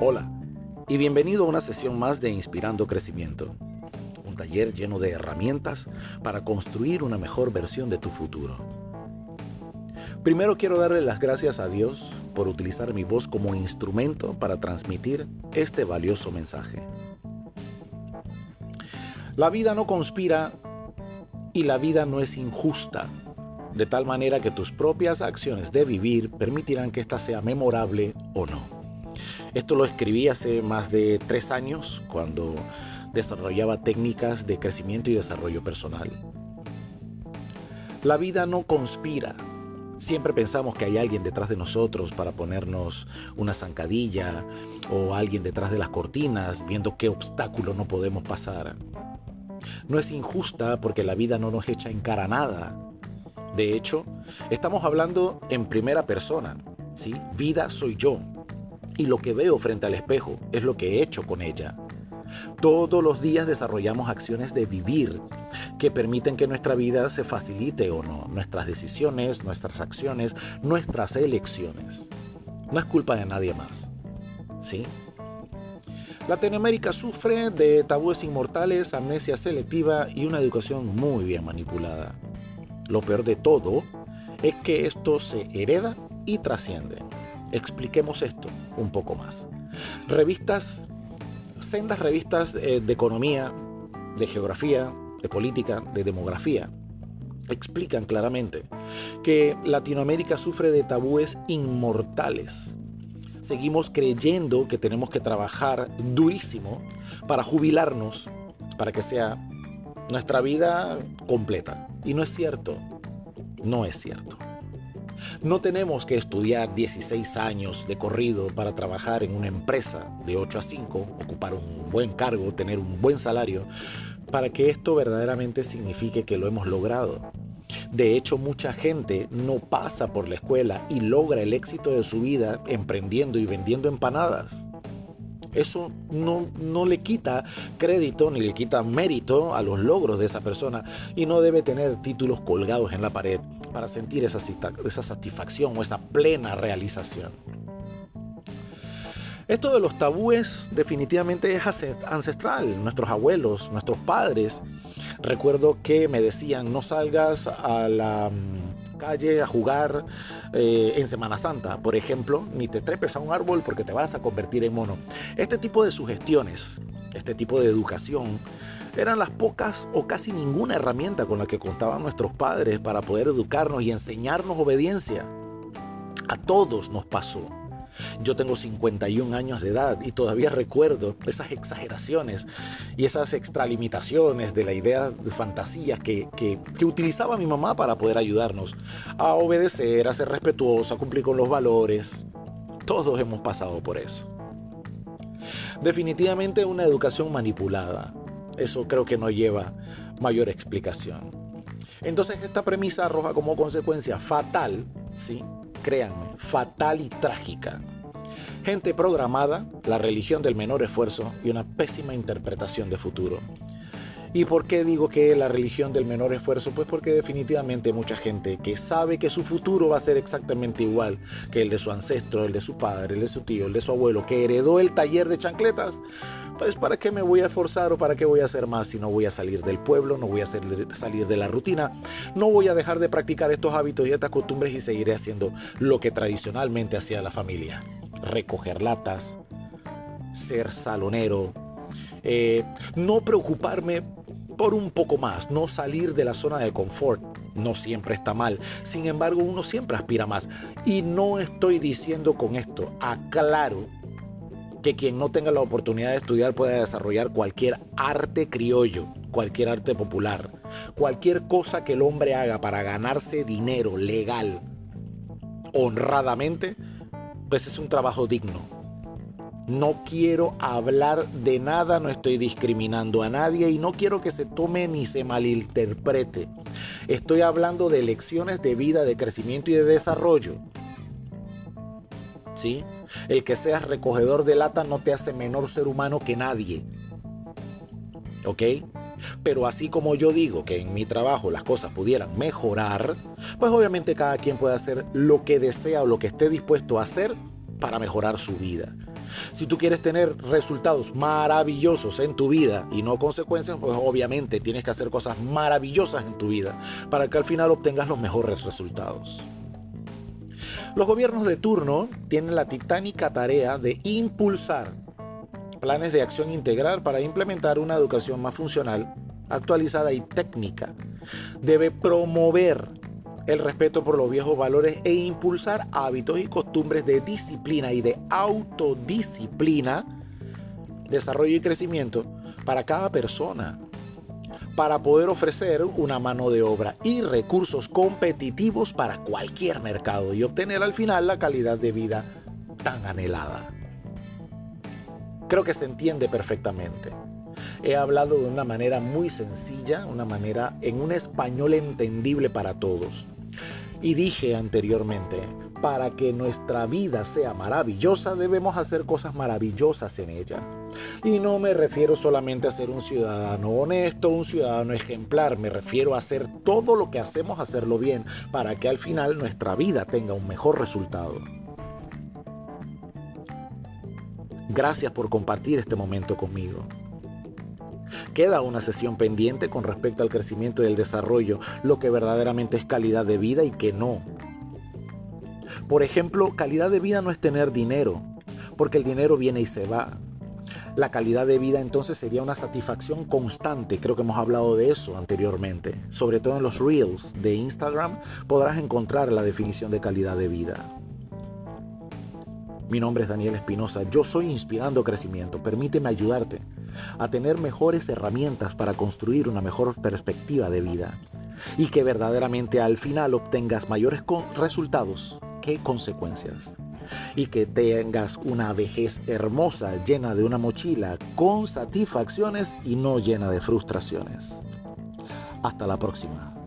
Hola y bienvenido a una sesión más de Inspirando Crecimiento, un taller lleno de herramientas para construir una mejor versión de tu futuro. Primero quiero darle las gracias a Dios por utilizar mi voz como instrumento para transmitir este valioso mensaje. La vida no conspira y la vida no es injusta, de tal manera que tus propias acciones de vivir permitirán que ésta sea memorable o no. Esto lo escribí hace más de tres años cuando desarrollaba técnicas de crecimiento y desarrollo personal. La vida no conspira. Siempre pensamos que hay alguien detrás de nosotros para ponernos una zancadilla o alguien detrás de las cortinas viendo qué obstáculo no podemos pasar. No es injusta porque la vida no nos echa en cara nada. De hecho, estamos hablando en primera persona. ¿sí? Vida soy yo, y lo que veo frente al espejo es lo que he hecho con ella. Todos los días desarrollamos acciones de vivir que permiten que nuestra vida se facilite o no, nuestras decisiones, nuestras acciones, nuestras elecciones. No es culpa de nadie más. ¿Sí? Latinoamérica sufre de tabúes inmortales, amnesia selectiva y una educación muy bien manipulada. Lo peor de todo es que esto se hereda y trasciende. Expliquemos esto un poco más. Revistas, sendas revistas eh, de economía, de geografía, de política, de demografía, explican claramente que Latinoamérica sufre de tabúes inmortales. Seguimos creyendo que tenemos que trabajar durísimo para jubilarnos, para que sea nuestra vida completa. Y no es cierto, no es cierto. No tenemos que estudiar 16 años de corrido para trabajar en una empresa de 8 a 5, ocupar un buen cargo, tener un buen salario, para que esto verdaderamente signifique que lo hemos logrado. De hecho, mucha gente no pasa por la escuela y logra el éxito de su vida emprendiendo y vendiendo empanadas. Eso no, no, le quita crédito ni le quita mérito a los logros de esa persona y no debe tener títulos colgados en la pared para sentir esa, esa satisfacción o esa plena realización. Esto de los tabúes definitivamente es ancestral. Nuestros abuelos, nuestros padres, recuerdo que me decían no salgas a la mm, calle a jugar eh, en Semana Santa, por ejemplo, ni te trepes a un árbol porque te vas a convertir en mono. Este tipo de sugestiones, este tipo de educación, eran las pocas o casi ninguna herramienta con la que contaban nuestros padres para poder educarnos y enseñarnos obediencia. A todos nos pasó. Yo tengo 51 años de edad y todavía recuerdo esas exageraciones y esas extralimitaciones de la idea de fantasía que, que, utilizaba mi mamá para poder ayudarnos a obedecer, a ser respetuoso, a cumplir con los valores. Todos hemos pasado por eso. Definitivamente una educación manipulada, eso creo que no lleva mayor explicación. Entonces esta premisa arroja como consecuencia fatal, ¿sí? créanme, fatal y trágica. Gente programada, la religión del menor esfuerzo y una pésima interpretación de futuro. ¿Y por qué digo que la religión del menor esfuerzo? Pues porque definitivamente mucha gente que sabe que su futuro va a ser exactamente igual que el de su ancestro, el de su padre, el de su tío, el de su abuelo, que heredó el taller de chancletas, pues ¿para qué me voy a esforzar o para qué voy a hacer más si no voy a salir del pueblo, no voy a salir de la rutina, no voy a dejar de practicar estos hábitos y estas costumbres y seguiré haciendo lo que tradicionalmente hacía la familia? Recoger latas, ser salonero, eh, no preocuparme por un poco más, no salir de la zona de confort. No siempre está mal. Sin embargo, uno siempre aspira más. Y no estoy diciendo con esto, aclaro que quien no tenga la oportunidad de estudiar pueda desarrollar cualquier arte criollo, cualquier arte popular, cualquier cosa que el hombre haga para ganarse dinero legal, honradamente, pues es un trabajo digno. No quiero hablar de nada, no estoy discriminando a nadie y no quiero que se tome ni se malinterprete. Estoy hablando de lecciones de vida, de crecimiento y de desarrollo. ¿Sí? El que seas recogedor de lata no te hace menor ser humano que nadie. ¿Ok? Pero así como yo digo que en mi trabajo las cosas pudieran mejorar, pues obviamente cada quien puede hacer lo que desea o lo que esté dispuesto a hacer para mejorar su vida. Si tú quieres tener resultados maravillosos en tu vida y no consecuencias, pues obviamente tienes que hacer cosas maravillosas en tu vida para que al final obtengas los mejores resultados. Los gobiernos de turno tienen la titánica tarea de impulsar planes de acción integral para implementar una educación más funcional, actualizada y técnica. Debe promover el respeto por los viejos valores e impulsar hábitos y costumbres de disciplina y de autodisciplina, desarrollo y crecimiento para cada persona, para poder ofrecer una mano de obra y recursos competitivos para cualquier mercado y obtener al final la calidad de vida tan anhelada. Creo que se entiende perfectamente. He hablado de una manera muy sencilla, una manera en un español entendible para todos. Y dije anteriormente, para que nuestra vida sea maravillosa debemos hacer cosas maravillosas en ella. Y no me refiero solamente a ser un ciudadano honesto, un ciudadano ejemplar, me refiero a hacer todo lo que hacemos, hacerlo bien, para que al final nuestra vida tenga un mejor resultado. Gracias por compartir este momento conmigo. Queda una sesión pendiente con respecto al crecimiento y el desarrollo, lo que verdaderamente es calidad de vida y que no. Por ejemplo, calidad de vida no es tener dinero, porque el dinero viene y se va. La calidad de vida entonces sería una satisfacción constante, creo que hemos hablado de eso anteriormente. Sobre todo en los reels de Instagram podrás encontrar la definición de calidad de vida. Mi nombre es Daniel Espinosa, yo soy Inspirando Crecimiento. Permíteme ayudarte a tener mejores herramientas para construir una mejor perspectiva de vida y que verdaderamente al final obtengas mayores resultados que consecuencias y que tengas una vejez hermosa llena de una mochila con satisfacciones y no llena de frustraciones. Hasta la próxima.